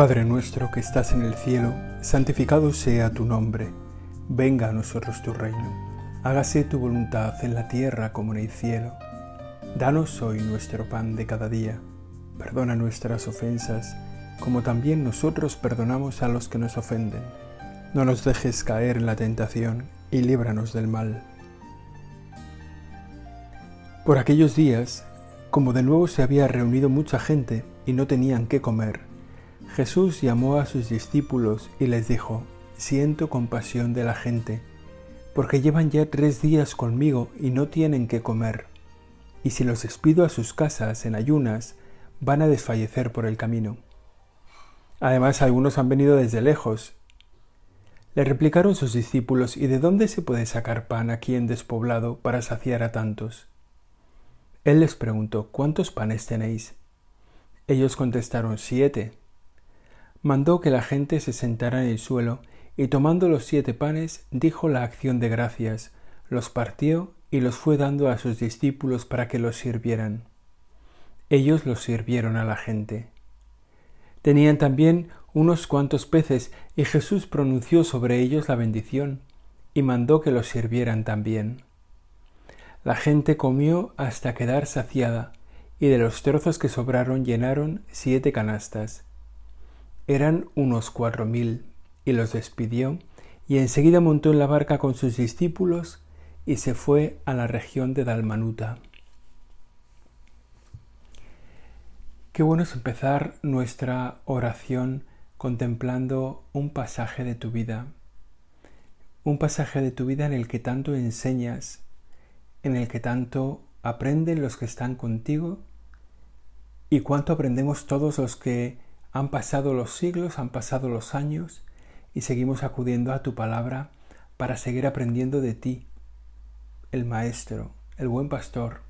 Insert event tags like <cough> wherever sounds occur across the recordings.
Padre nuestro que estás en el cielo, santificado sea tu nombre, venga a nosotros tu reino, hágase tu voluntad en la tierra como en el cielo. Danos hoy nuestro pan de cada día, perdona nuestras ofensas, como también nosotros perdonamos a los que nos ofenden. No nos dejes caer en la tentación y líbranos del mal. Por aquellos días, como de nuevo se había reunido mucha gente y no tenían qué comer, Jesús llamó a sus discípulos y les dijo, Siento compasión de la gente, porque llevan ya tres días conmigo y no tienen qué comer, y si los despido a sus casas en ayunas, van a desfallecer por el camino. Además, algunos han venido desde lejos. Le replicaron sus discípulos, ¿y de dónde se puede sacar pan aquí en despoblado para saciar a tantos? Él les preguntó, ¿cuántos panes tenéis? Ellos contestaron, siete mandó que la gente se sentara en el suelo y tomando los siete panes dijo la acción de gracias, los partió y los fue dando a sus discípulos para que los sirvieran. Ellos los sirvieron a la gente. Tenían también unos cuantos peces y Jesús pronunció sobre ellos la bendición y mandó que los sirvieran también. La gente comió hasta quedar saciada y de los trozos que sobraron llenaron siete canastas. Eran unos cuatro mil, y los despidió, y enseguida montó en la barca con sus discípulos y se fue a la región de Dalmanuta. Qué bueno es empezar nuestra oración contemplando un pasaje de tu vida, un pasaje de tu vida en el que tanto enseñas, en el que tanto aprenden los que están contigo y cuánto aprendemos todos los que han pasado los siglos, han pasado los años y seguimos acudiendo a tu palabra para seguir aprendiendo de ti, el Maestro, el buen pastor,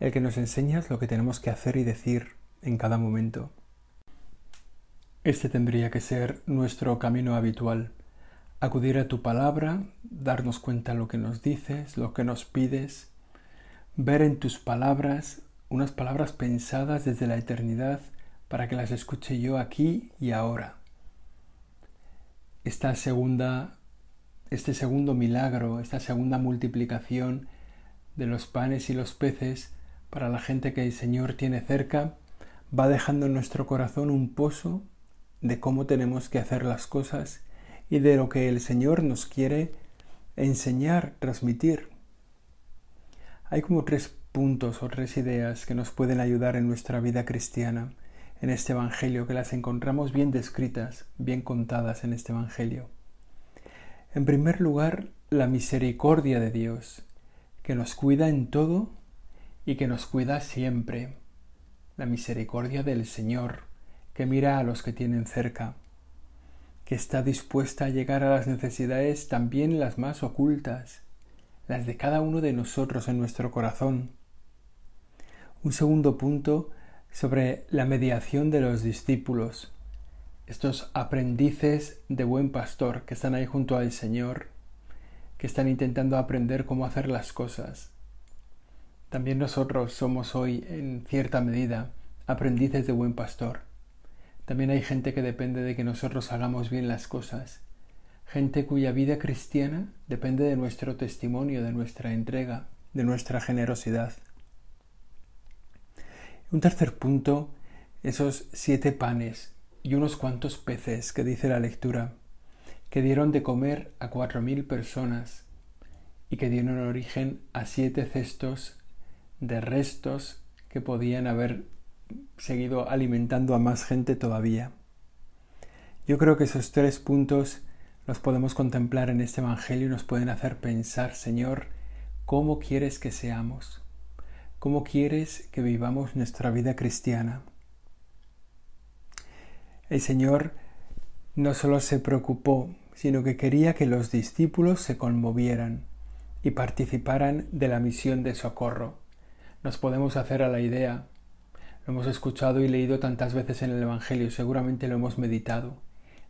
el que nos enseñas lo que tenemos que hacer y decir en cada momento. Este tendría que ser nuestro camino habitual, acudir a tu palabra, darnos cuenta lo que nos dices, lo que nos pides, ver en tus palabras unas palabras pensadas desde la eternidad para que las escuche yo aquí y ahora. Esta segunda, este segundo milagro, esta segunda multiplicación de los panes y los peces para la gente que el Señor tiene cerca, va dejando en nuestro corazón un pozo de cómo tenemos que hacer las cosas y de lo que el Señor nos quiere enseñar, transmitir. Hay como tres puntos o tres ideas que nos pueden ayudar en nuestra vida cristiana en este Evangelio, que las encontramos bien descritas, bien contadas en este Evangelio. En primer lugar, la misericordia de Dios, que nos cuida en todo y que nos cuida siempre. La misericordia del Señor, que mira a los que tienen cerca, que está dispuesta a llegar a las necesidades también las más ocultas, las de cada uno de nosotros en nuestro corazón. Un segundo punto sobre la mediación de los discípulos, estos aprendices de buen pastor que están ahí junto al Señor, que están intentando aprender cómo hacer las cosas. También nosotros somos hoy, en cierta medida, aprendices de buen pastor. También hay gente que depende de que nosotros hagamos bien las cosas, gente cuya vida cristiana depende de nuestro testimonio, de nuestra entrega, de nuestra generosidad. Un tercer punto, esos siete panes y unos cuantos peces que dice la lectura, que dieron de comer a cuatro mil personas y que dieron origen a siete cestos de restos que podían haber seguido alimentando a más gente todavía. Yo creo que esos tres puntos los podemos contemplar en este Evangelio y nos pueden hacer pensar, Señor, ¿cómo quieres que seamos? ¿Cómo quieres que vivamos nuestra vida cristiana? El Señor no solo se preocupó, sino que quería que los discípulos se conmovieran y participaran de la misión de socorro. Nos podemos hacer a la idea, lo hemos escuchado y leído tantas veces en el Evangelio, seguramente lo hemos meditado.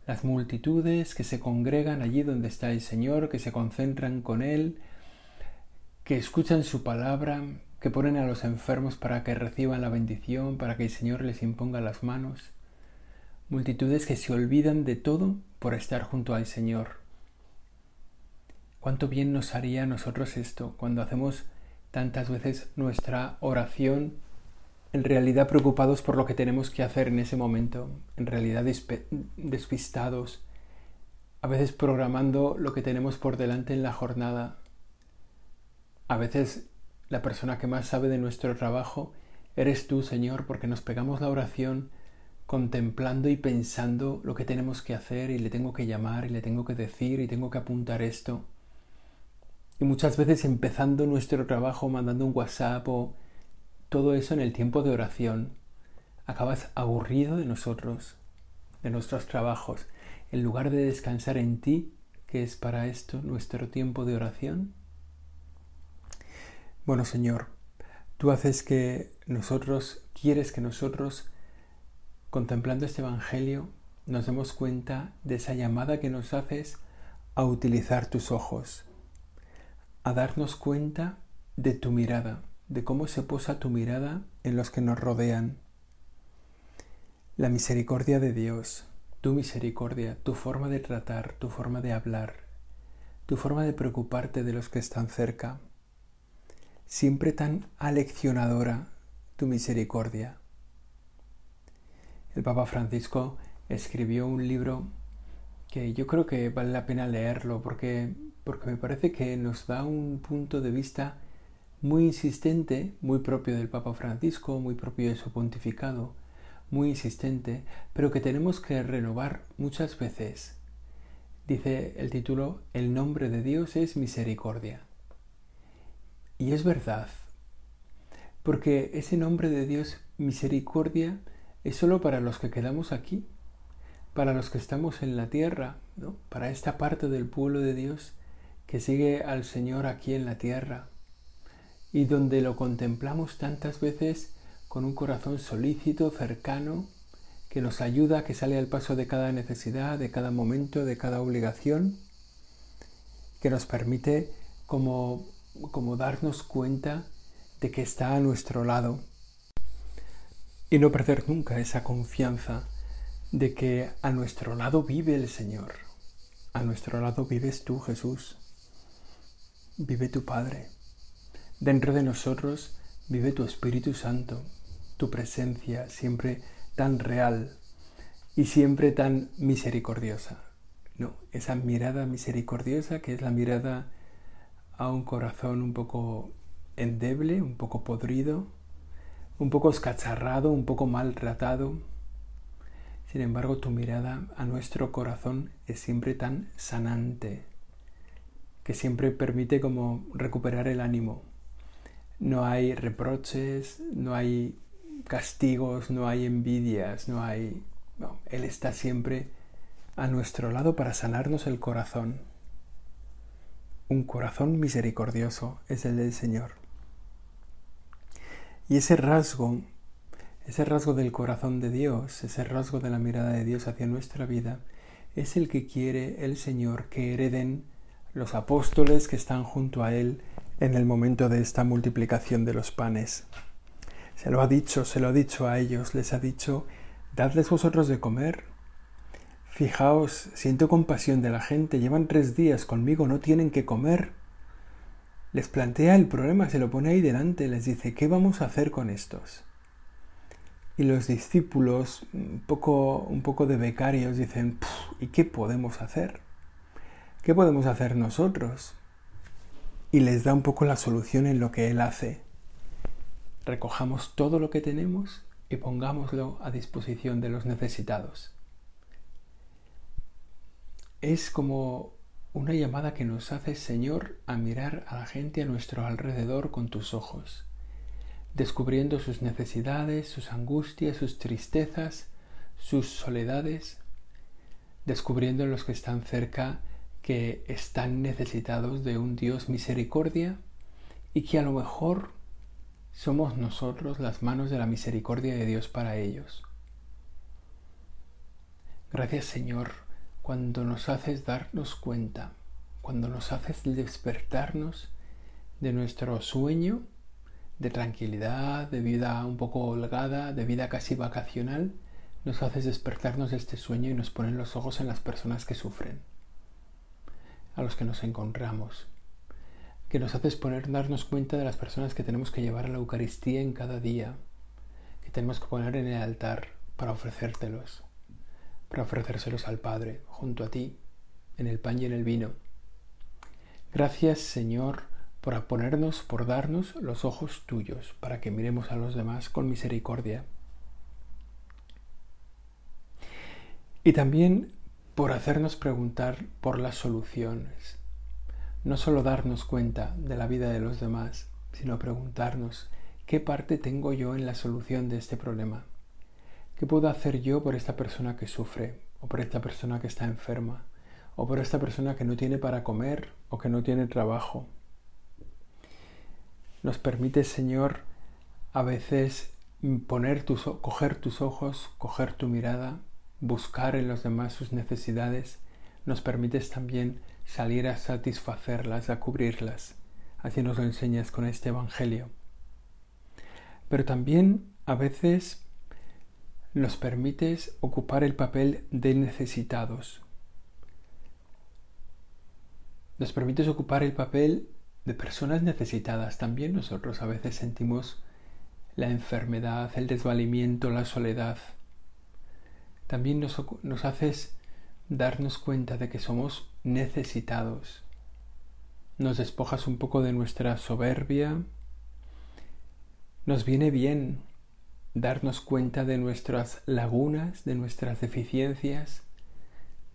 Las multitudes que se congregan allí donde está el Señor, que se concentran con Él, que escuchan su palabra, que ponen a los enfermos para que reciban la bendición, para que el Señor les imponga las manos. multitudes que se olvidan de todo por estar junto al Señor. ¿Cuánto bien nos haría a nosotros esto cuando hacemos tantas veces nuestra oración en realidad preocupados por lo que tenemos que hacer en ese momento, en realidad despistados, a veces programando lo que tenemos por delante en la jornada. A veces la persona que más sabe de nuestro trabajo eres tú, Señor, porque nos pegamos la oración contemplando y pensando lo que tenemos que hacer y le tengo que llamar y le tengo que decir y tengo que apuntar esto. Y muchas veces empezando nuestro trabajo mandando un WhatsApp o todo eso en el tiempo de oración, acabas aburrido de nosotros, de nuestros trabajos, en lugar de descansar en ti, que es para esto nuestro tiempo de oración. Bueno, Señor, tú haces que nosotros, quieres que nosotros, contemplando este Evangelio, nos demos cuenta de esa llamada que nos haces a utilizar tus ojos, a darnos cuenta de tu mirada, de cómo se posa tu mirada en los que nos rodean. La misericordia de Dios, tu misericordia, tu forma de tratar, tu forma de hablar, tu forma de preocuparte de los que están cerca. Siempre tan aleccionadora tu misericordia. El Papa Francisco escribió un libro que yo creo que vale la pena leerlo porque, porque me parece que nos da un punto de vista muy insistente, muy propio del Papa Francisco, muy propio de su pontificado, muy insistente, pero que tenemos que renovar muchas veces. Dice el título, El nombre de Dios es misericordia. Y es verdad, porque ese nombre de Dios, misericordia, es solo para los que quedamos aquí, para los que estamos en la tierra, ¿no? para esta parte del pueblo de Dios que sigue al Señor aquí en la tierra y donde lo contemplamos tantas veces con un corazón solícito, cercano, que nos ayuda, que sale al paso de cada necesidad, de cada momento, de cada obligación, que nos permite como, como darnos cuenta de que está a nuestro lado y no perder nunca esa confianza de que a nuestro lado vive el Señor, a nuestro lado vives tú Jesús, vive tu Padre. Dentro de nosotros vive tu Espíritu Santo, tu presencia siempre tan real y siempre tan misericordiosa. No, esa mirada misericordiosa que es la mirada a un corazón un poco endeble, un poco podrido, un poco escacharrado, un poco maltratado. Sin embargo, tu mirada a nuestro corazón es siempre tan sanante, que siempre permite como recuperar el ánimo, no hay reproches, no hay castigos, no hay envidias, no hay... No, Él está siempre a nuestro lado para sanarnos el corazón. Un corazón misericordioso es el del Señor. Y ese rasgo, ese rasgo del corazón de Dios, ese rasgo de la mirada de Dios hacia nuestra vida, es el que quiere el Señor que hereden los apóstoles que están junto a Él en el momento de esta multiplicación de los panes. Se lo ha dicho, se lo ha dicho a ellos, les ha dicho, dadles vosotros de comer. Fijaos, siento compasión de la gente, llevan tres días conmigo, no tienen que comer. Les plantea el problema, se lo pone ahí delante, les dice, ¿qué vamos a hacer con estos? Y los discípulos, un poco, un poco de becarios, dicen, ¿y qué podemos hacer? ¿Qué podemos hacer nosotros? y les da un poco la solución en lo que Él hace. Recojamos todo lo que tenemos y pongámoslo a disposición de los necesitados. Es como una llamada que nos hace, Señor, a mirar a la gente a nuestro alrededor con tus ojos, descubriendo sus necesidades, sus angustias, sus tristezas, sus soledades, descubriendo los que están cerca que están necesitados de un Dios misericordia y que a lo mejor somos nosotros las manos de la misericordia de Dios para ellos. Gracias Señor cuando nos haces darnos cuenta, cuando nos haces despertarnos de nuestro sueño de tranquilidad, de vida un poco holgada, de vida casi vacacional, nos haces despertarnos de este sueño y nos ponen los ojos en las personas que sufren, a los que nos encontramos, que nos haces poner, darnos cuenta de las personas que tenemos que llevar a la Eucaristía en cada día, que tenemos que poner en el altar para ofrecértelos, para ofrecérselos al Padre, junto a ti, en el pan y en el vino. Gracias, Señor, por ponernos, por darnos los ojos tuyos, para que miremos a los demás con misericordia. Y también por hacernos preguntar por las soluciones. No solo darnos cuenta de la vida de los demás, sino preguntarnos qué parte tengo yo en la solución de este problema. ¿Qué puedo hacer yo por esta persona que sufre, o por esta persona que está enferma, o por esta persona que no tiene para comer o que no tiene trabajo? Nos permite, Señor, a veces poner tus, coger tus ojos, coger tu mirada buscar en los demás sus necesidades, nos permites también salir a satisfacerlas, a cubrirlas. Así nos lo enseñas con este Evangelio. Pero también a veces nos permites ocupar el papel de necesitados. Nos permites ocupar el papel de personas necesitadas. También nosotros a veces sentimos la enfermedad, el desvalimiento, la soledad también nos, haces darnos cuenta de que somos necesitados. Nos despojas un poco de nuestra soberbia. Nos viene bien darnos cuenta de nuestras lagunas, de nuestras deficiencias,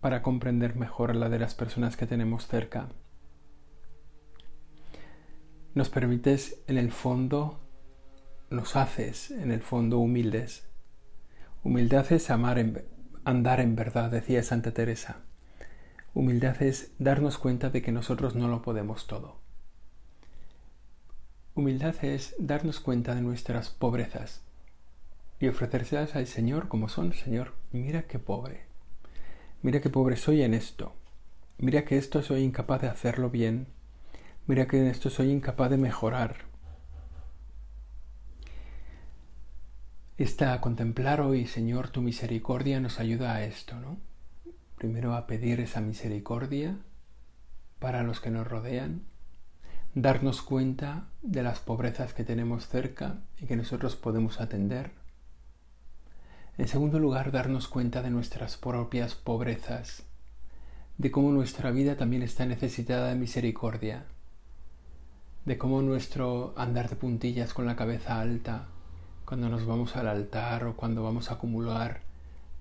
para comprender mejor la de las personas que tenemos cerca. Nos permites en el fondo, nos haces en el fondo humildes Humildad es amar andar en verdad, decía Santa Teresa. Humildad es darnos cuenta de que nosotros no lo podemos todo. Humildad es darnos cuenta de nuestras pobrezas y ofrecérselas al Señor como son. Señor, mira qué pobre. Mira qué pobre soy en esto. Mira que esto soy incapaz de hacerlo bien. Mira que en esto soy incapaz de mejorar. Esta contemplar hoy, Señor, tu misericordia nos ayuda a esto, ¿no? Primero a pedir esa misericordia para los que nos rodean, darnos cuenta de las pobrezas que tenemos cerca y que nosotros podemos atender. En segundo lugar, darnos cuenta de nuestras propias pobrezas, de cómo nuestra vida también está necesitada de misericordia, de cómo nuestro andar de puntillas con la cabeza alta cuando nos vamos al altar o cuando vamos a acumular,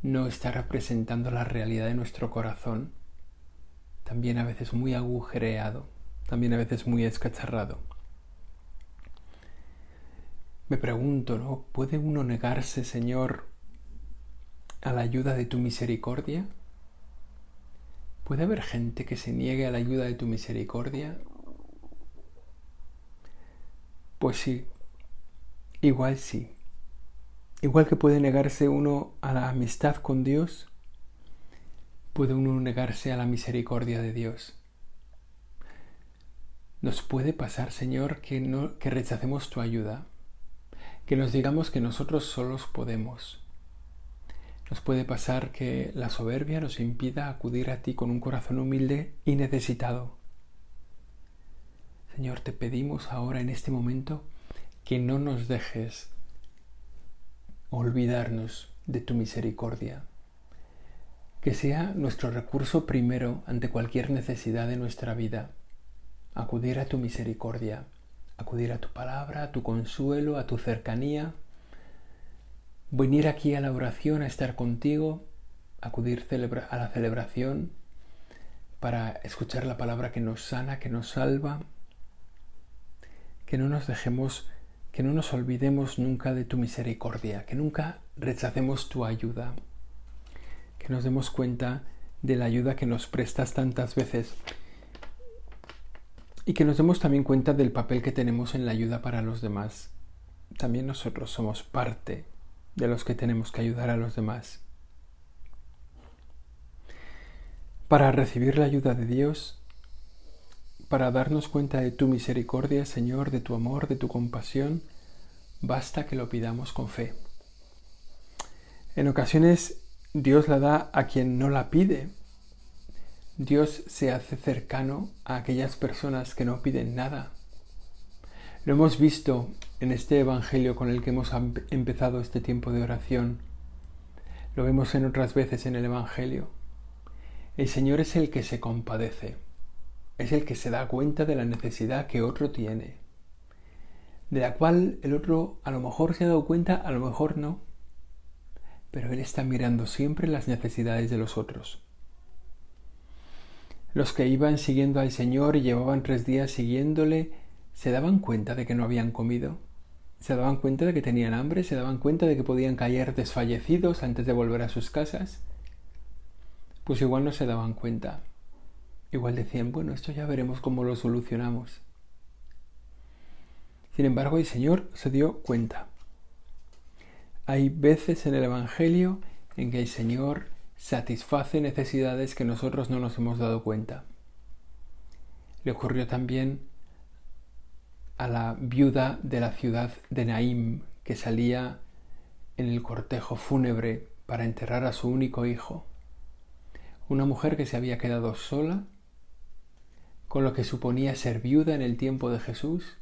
no está representando la realidad de nuestro corazón, también a veces muy agujereado, también a veces muy escacharrado. Me pregunto, ¿no? ¿Puede uno negarse, Señor, a la ayuda de tu misericordia? ¿Puede haber gente que se niegue a la ayuda de tu misericordia? Pues sí, igual sí. Igual que puede negarse uno a la amistad con Dios, puede uno negarse a la misericordia de Dios. Nos puede pasar, Señor, que, no, que rechacemos tu ayuda, que nos digamos que nosotros solos podemos. Nos puede pasar que la soberbia nos impida acudir a ti con un corazón humilde y necesitado. Señor, te pedimos ahora en este momento que no nos dejes olvidarnos de tu misericordia. Que sea nuestro recurso primero ante cualquier necesidad de nuestra vida. Acudir a tu misericordia, acudir a tu palabra, a tu consuelo, a tu cercanía. Venir aquí a la oración, a estar contigo, acudir a la celebración para escuchar la palabra que nos sana, que nos salva. Que no nos dejemos que no nos olvidemos nunca de tu misericordia, que nunca rechacemos tu ayuda, que nos demos cuenta de la ayuda que nos prestas tantas veces y que nos demos también cuenta del papel que tenemos en la ayuda para los demás. También nosotros somos parte de los que tenemos que ayudar a los demás. Para recibir la ayuda de Dios para darnos cuenta de tu misericordia, Señor, de tu amor, de tu compasión, basta que lo pidamos con fe. En ocasiones Dios la da a quien no la pide. Dios se hace cercano a aquellas personas que no piden nada. Lo hemos visto en este Evangelio con el que hemos empezado este tiempo de oración. Lo vemos en otras veces en el Evangelio. El Señor es el que se compadece, es el que se da cuenta de la necesidad que otro tiene, de la cual el otro a lo mejor se ha dado cuenta, a lo mejor no pero Él está mirando siempre las necesidades de los otros. Los que iban siguiendo al Señor y llevaban tres días siguiéndole, se daban cuenta de que no habían comido, se daban cuenta de que tenían hambre, se daban cuenta de que podían caer desfallecidos antes de volver a sus casas. Pues igual no se daban cuenta. Igual decían, bueno, esto ya veremos cómo lo solucionamos. Sin embargo, el Señor se dio cuenta. Hay veces en el Evangelio en que el Señor satisface necesidades que nosotros no nos hemos dado cuenta. Le ocurrió también a la viuda de la ciudad de Naim, que salía en el cortejo fúnebre para enterrar a su único hijo. Una mujer que se había quedado sola, con lo que suponía ser viuda en el tiempo de Jesús,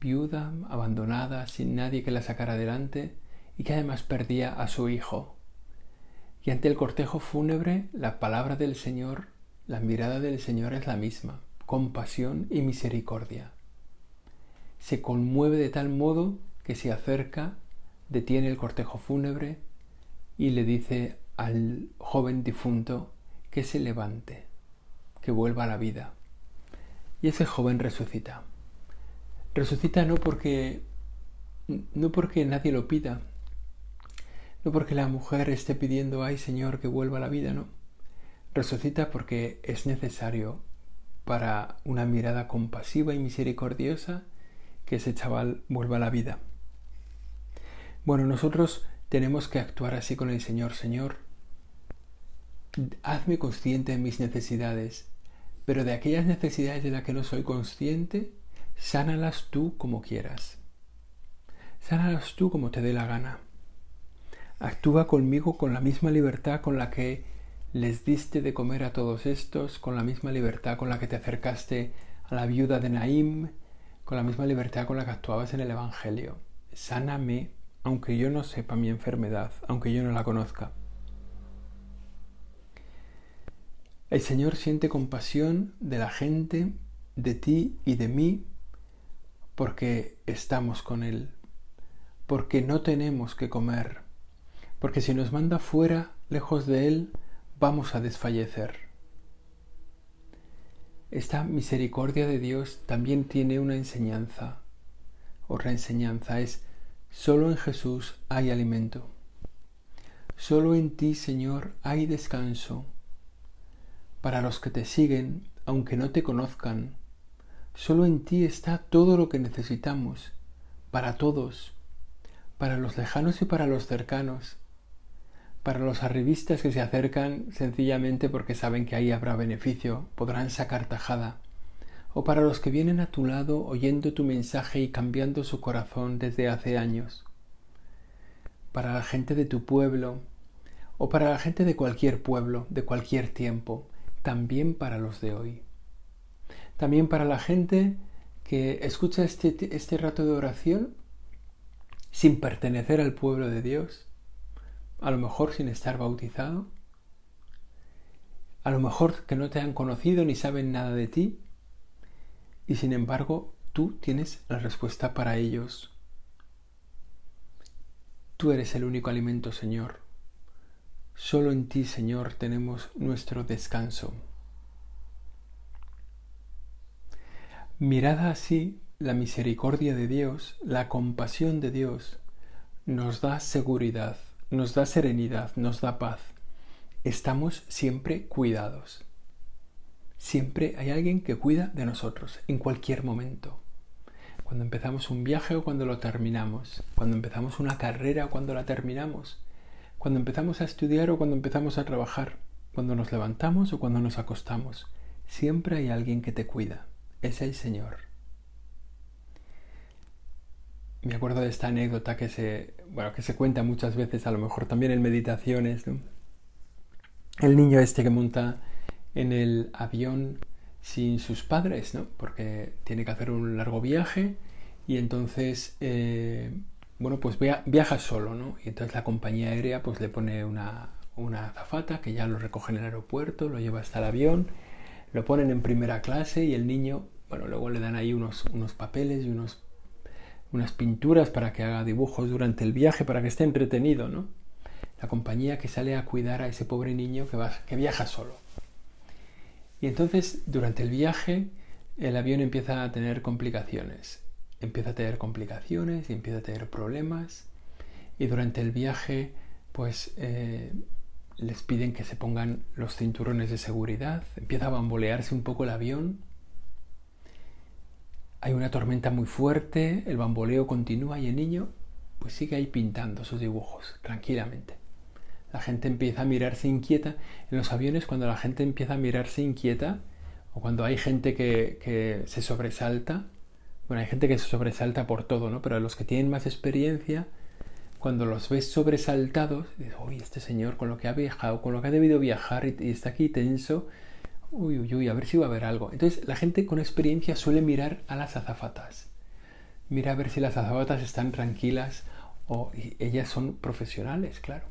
viuda, abandonada, sin nadie que la sacara adelante y que además perdía a su hijo. Y ante el cortejo fúnebre, la palabra del Señor, la mirada del Señor es la misma, compasión y misericordia. Se conmueve de tal modo que se acerca, detiene el cortejo fúnebre y le dice al joven difunto que se levante, que vuelva a la vida. Y ese joven resucita. Resucita no porque no porque nadie lo pida, no porque la mujer esté pidiendo, ay Señor, que vuelva a la vida, no. Resucita porque es necesario para una mirada compasiva y misericordiosa que ese chaval vuelva a la vida. Bueno, nosotros tenemos que actuar así con el Señor, Señor. Hazme consciente de mis necesidades, pero de aquellas necesidades de las que no soy consciente, sánalas tú como quieras. Sánalas tú como te dé la gana. Actúa conmigo con la misma libertad con la que les diste de comer a todos estos, con la misma libertad con la que te acercaste a la viuda de Naim, con la misma libertad con la que actuabas en el Evangelio. Sáname, aunque yo no sepa mi enfermedad, aunque yo no la conozca. El Señor siente compasión de la gente, de ti y de mí porque estamos con Él, porque no tenemos que comer, porque si nos manda fuera, lejos de Él, vamos a desfallecer. Esta misericordia de Dios también tiene una enseñanza. Otra enseñanza es, solo en Jesús hay alimento. Solo en ti, Señor, hay descanso. Para los que te siguen, aunque no te conozcan, Solo en ti está todo lo que necesitamos, para todos, para los lejanos y para los cercanos, para los arribistas que se acercan sencillamente porque saben que ahí habrá beneficio, podrán sacar tajada, o para los que vienen a tu lado oyendo tu mensaje y cambiando su corazón desde hace años, para la gente de tu pueblo, o para la gente de cualquier pueblo, de cualquier tiempo, también para los de hoy. También para la gente que escucha este, este rato de oración sin pertenecer al pueblo de Dios, a lo mejor sin estar bautizado, a lo mejor que no te han conocido ni saben nada de ti, y sin embargo tú tienes la respuesta para ellos. Tú eres el único alimento, Señor. Solo en ti, Señor, tenemos nuestro descanso. Mirada así, la misericordia de Dios, la compasión de Dios, nos da seguridad, nos da serenidad, nos da paz. Estamos siempre cuidados. Siempre hay alguien que cuida de nosotros, en cualquier momento. Cuando empezamos un viaje o cuando lo terminamos, cuando empezamos una carrera o cuando la terminamos, cuando empezamos a estudiar o cuando empezamos a trabajar, cuando nos levantamos o cuando nos acostamos, siempre hay alguien que te cuida es el Señor. Me acuerdo de esta anécdota que se, bueno, que se cuenta muchas veces, a lo mejor también en meditaciones, El niño este que monta en el avión sin sus padres, ¿no? Porque tiene que hacer un largo viaje y entonces, eh, bueno, pues viaja solo, ¿no? Y entonces la compañía aérea pues le pone una, una azafata que ya lo recoge en el aeropuerto, lo lleva hasta el avión, lo ponen en primera clase y el niño, bueno, luego le dan ahí unos, unos papeles y unos, unas pinturas para que haga dibujos durante el viaje, para que esté entretenido, ¿no? La compañía que sale a cuidar a ese pobre niño que, va, que viaja solo. Y entonces, durante el viaje, el avión empieza a tener complicaciones. Empieza a tener complicaciones y empieza a tener problemas. Y durante el viaje, pues eh, les piden que se pongan los cinturones de seguridad, empieza a bambolearse un poco el avión, hay una tormenta muy fuerte, el bamboleo continúa y el niño pues sigue ahí pintando sus dibujos tranquilamente. La gente empieza a mirarse inquieta. En los aviones cuando la gente empieza a mirarse inquieta o cuando hay gente que, se sobresalta, bueno, hay gente que se sobresalta por todo, ¿no? Pero los que tienen más experiencia cuando los ves sobresaltados, dices, uy, este señor con lo que ha viajado, con lo que ha debido viajar y, está aquí tenso, uy, uy, uy, a ver si va a haber algo. Entonces la gente con experiencia suele mirar a las azafatas. Mira a ver si las azafatas están tranquilas o ellas son profesionales, claro.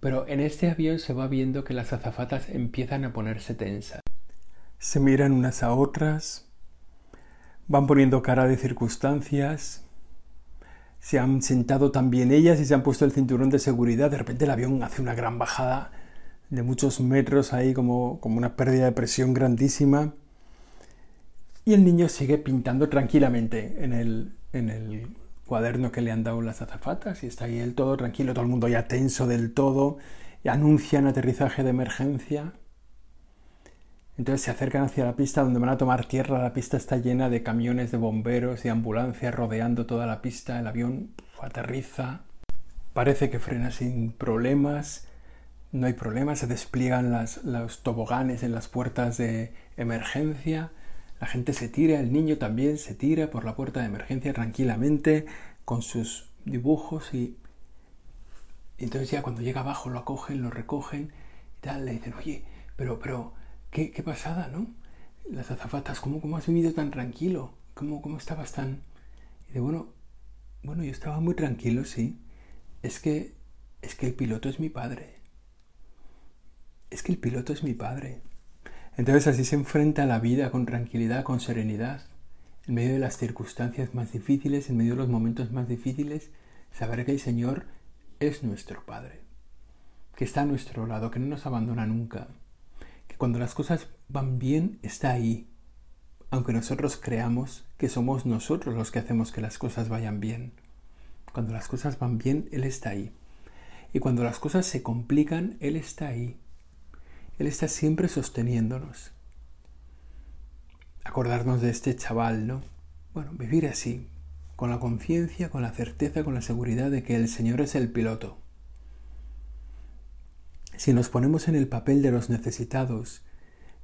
Pero en este avión se va viendo que las azafatas empiezan a ponerse tensas. Se miran unas a otras, van poniendo cara de circunstancias, se han sentado también ellas y se han puesto el cinturón de seguridad. De repente el avión hace una gran bajada de muchos metros ahí, como, como una pérdida de presión grandísima. Y el niño sigue pintando tranquilamente en el, en el cuaderno que le han dado las azafatas y está ahí él todo tranquilo, todo el mundo ya tenso del todo, y anuncian aterrizaje de emergencia. Entonces se acercan hacia la pista donde van a tomar tierra. La pista está llena de camiones de bomberos y ambulancias rodeando toda la pista. El avión aterriza. Parece que frena sin problemas. No hay problemas. Se despliegan los toboganes en las puertas de emergencia. La gente se tira, el niño también se tira por la puerta de emergencia tranquilamente con sus dibujos y, entonces ya cuando llega abajo lo acogen, lo recogen y tal, le dicen, oye, pero, pero, qué, pasada, ¿no? Las azafatas, ¿cómo, cómo has vivido tan tranquilo? ¿Cómo, cómo estabas tan...? Y de bueno, bueno, yo estaba muy tranquilo, sí. Es que, es que el piloto es mi padre. Es que el piloto es mi padre. Entonces así se enfrenta a la vida con tranquilidad, con serenidad, en medio de las circunstancias más difíciles, en medio de los momentos más difíciles, saber que el Señor es nuestro Padre, que está a nuestro lado, que no nos abandona nunca, cuando las cosas van bien está ahí, aunque nosotros creamos que somos nosotros los que hacemos que las cosas vayan bien. Cuando las cosas van bien, Él está ahí. Y cuando las cosas se complican, Él está ahí. Él está siempre sosteniéndonos. Acordarnos de este chaval, ¿no? Bueno, vivir así, con la conciencia, con la certeza, con la seguridad de que el Señor es el piloto si nos ponemos en el papel de los necesitados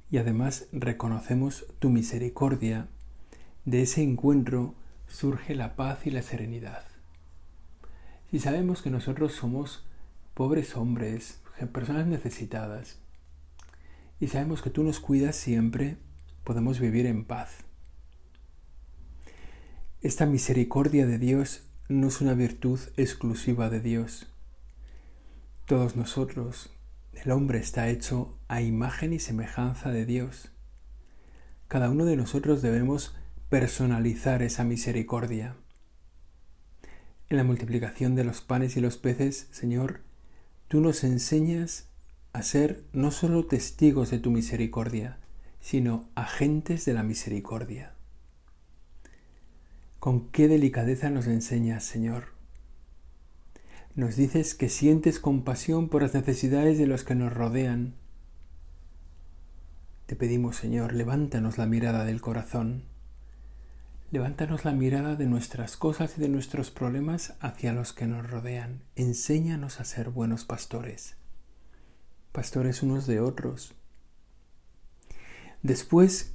y además reconocemos tu misericordia, de ese encuentro surge la paz y la serenidad. Si sabemos que nosotros somos pobres hombres, personas necesitadas, y sabemos que tú nos cuidas siempre, podemos vivir en paz. Esta misericordia de Dios no es una virtud exclusiva de Dios. Todos nosotros el hombre está hecho a imagen y semejanza de Dios. Cada uno de nosotros debemos personalizar esa misericordia. En la multiplicación de los panes y los peces, Señor, tú nos enseñas a ser no solo testigos de tu misericordia, sino agentes de la misericordia. Con qué delicadeza nos enseñas, Señor nos dices que sientes compasión por las necesidades de los que nos rodean. Te pedimos, Señor, levántanos la mirada del corazón. Levántanos la mirada de nuestras cosas y de nuestros problemas hacia los que nos rodean. Enséñanos a ser buenos pastores, pastores unos de otros. Después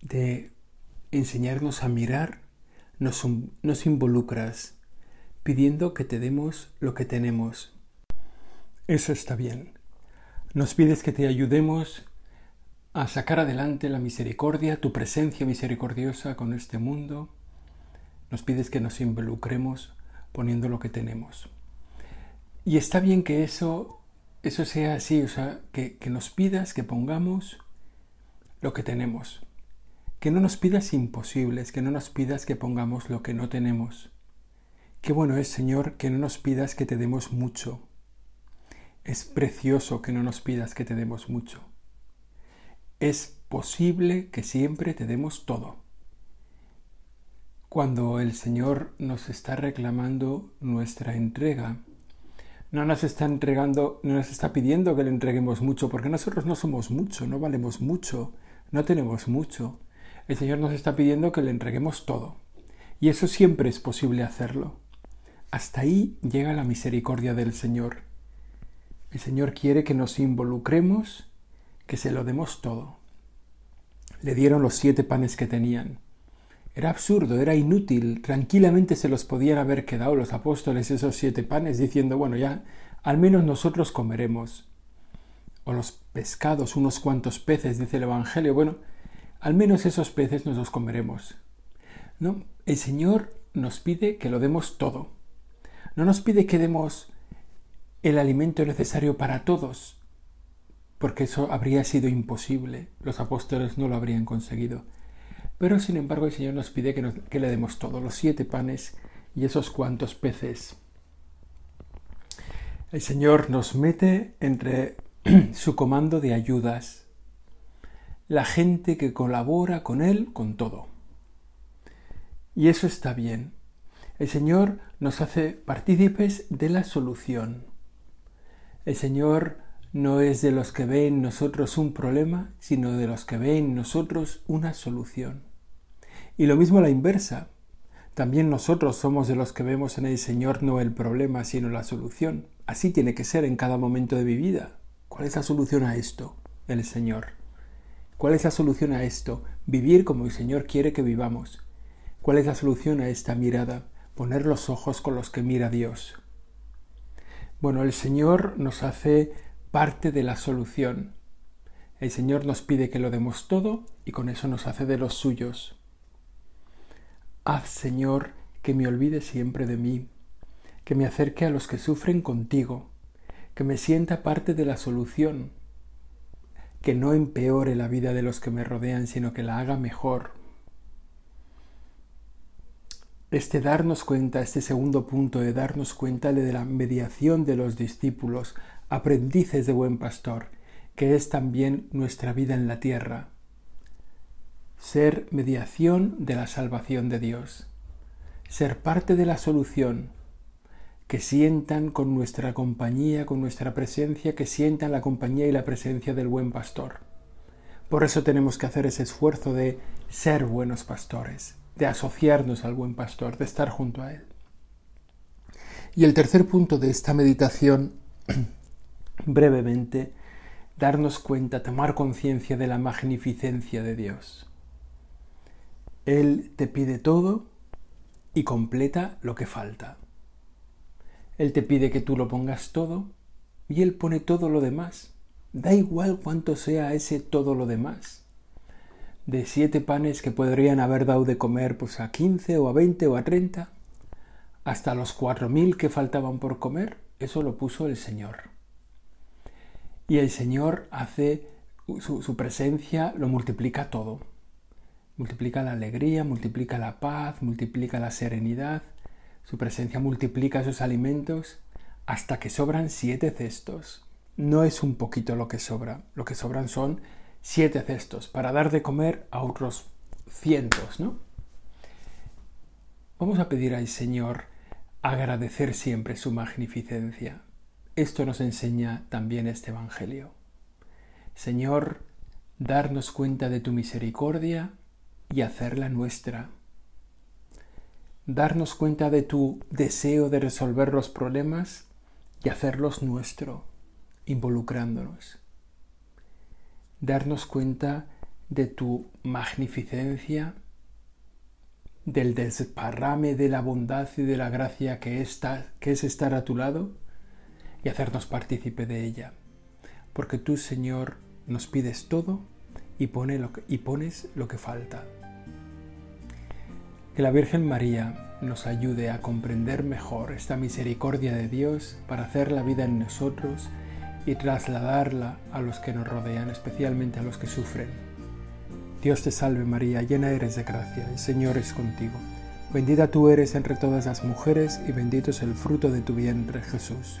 de enseñarnos a mirar nos, nos involucras pidiendo que te demos lo que tenemos. Eso está bien. Nos pides que te ayudemos a sacar adelante la misericordia, tu presencia misericordiosa con este mundo. Nos pides que nos involucremos poniendo lo que tenemos. Y está bien que eso, eso sea así, o sea, que, que nos pidas que pongamos lo que tenemos. Que no nos pidas imposibles, que no nos pidas que pongamos lo que no tenemos. Qué bueno es, Señor, que no nos pidas que te demos mucho. Es precioso que no nos pidas que te demos mucho. Es posible que siempre te demos todo. Cuando el Señor nos está reclamando nuestra entrega, no nos está entregando, no nos está pidiendo que le entreguemos mucho, porque nosotros no somos mucho, no valemos mucho, no tenemos mucho. El Señor nos está pidiendo que le entreguemos todo. Y eso siempre es posible hacerlo. Hasta ahí llega la misericordia del Señor. El Señor quiere que nos involucremos, que se lo demos todo. Le dieron los siete panes que tenían. Era absurdo, era inútil. Tranquilamente se los podían haber quedado los apóstoles esos siete panes, diciendo, bueno, ya al menos nosotros comeremos. O los pescados, unos cuantos peces, dice el Evangelio. Bueno, al menos esos peces nos los comeremos. No, el Señor nos pide que lo demos todo. No nos pide que demos el alimento necesario para todos, porque eso habría sido imposible, los apóstoles no lo habrían conseguido. Pero sin embargo el Señor nos pide que, le demos todo, los siete panes y esos cuantos peces. El Señor nos mete entre <clears throat> su comando de ayudas, la gente que colabora con Él con todo. Y eso está bien, el Señor nos hace partícipes de la solución. El Señor no es de los que ven en nosotros un problema, sino de los que ven en nosotros una solución. Y lo mismo a la inversa. También nosotros somos de los que vemos en el Señor no el problema, sino la solución. Así tiene que ser en cada momento de mi vida. ¿Cuál es la solución a esto? El Señor. ¿Cuál es la solución a esto? Vivir como el Señor quiere que vivamos. ¿Cuál es la solución a esta mirada? poner los ojos con los que mira Dios. Bueno, el Señor nos hace parte de la solución. El Señor nos pide que lo demos todo y con eso nos hace de los suyos. Haz, Señor, que me olvide siempre de mí, que me acerque a los que sufren contigo, que me sienta parte de la solución, que no empeore la vida de los que me rodean, sino que la haga mejor, este darnos cuenta, este segundo punto de darnos cuenta de la mediación de los discípulos, aprendices de buen pastor, que es también nuestra vida en la tierra. Ser mediación de la salvación de Dios. Ser parte de la solución. Que sientan con nuestra compañía, con nuestra presencia, que sientan la compañía y la presencia del buen pastor. Por eso tenemos que hacer ese esfuerzo de ser buenos pastores de asociarnos al buen pastor, de estar junto a él. Y el tercer punto de esta meditación, brevemente, darnos cuenta, tomar conciencia de la magnificencia de Dios. Él te pide todo y completa lo que falta. Él te pide que tú lo pongas todo y Él pone todo lo demás. Da igual cuánto sea ese todo lo demás de siete panes que podrían haber dado de comer pues a quince o a veinte o a treinta, hasta los cuatro mil que faltaban por comer, eso lo puso el Señor. Y el Señor hace su, presencia, lo multiplica todo. Multiplica la alegría, multiplica la paz, multiplica la serenidad, su presencia multiplica sus alimentos hasta que sobran siete cestos. No es un poquito lo que sobra, lo que sobran son siete cestos para dar de comer a otros cientos, ¿no? Vamos a pedir al Señor agradecer siempre su magnificencia. Esto nos enseña también este Evangelio. Señor, darnos cuenta de tu misericordia y hacerla nuestra. Darnos cuenta de tu deseo de resolver los problemas y hacerlos nuestro, involucrándonos darnos cuenta de tu magnificencia del desparrame de la bondad y de la gracia que, que es estar a tu lado y hacernos partícipe de ella. Porque tú, Señor, nos pides todo y, lo y pones lo que falta. Que la Virgen María nos ayude a comprender mejor esta misericordia de Dios para hacer la vida en nosotros y trasladarla a los que nos rodean, especialmente a los que sufren. Dios te salve María, llena eres de gracia, el Señor es contigo. Bendita tú eres entre todas las mujeres y bendito es el fruto de tu vientre Jesús.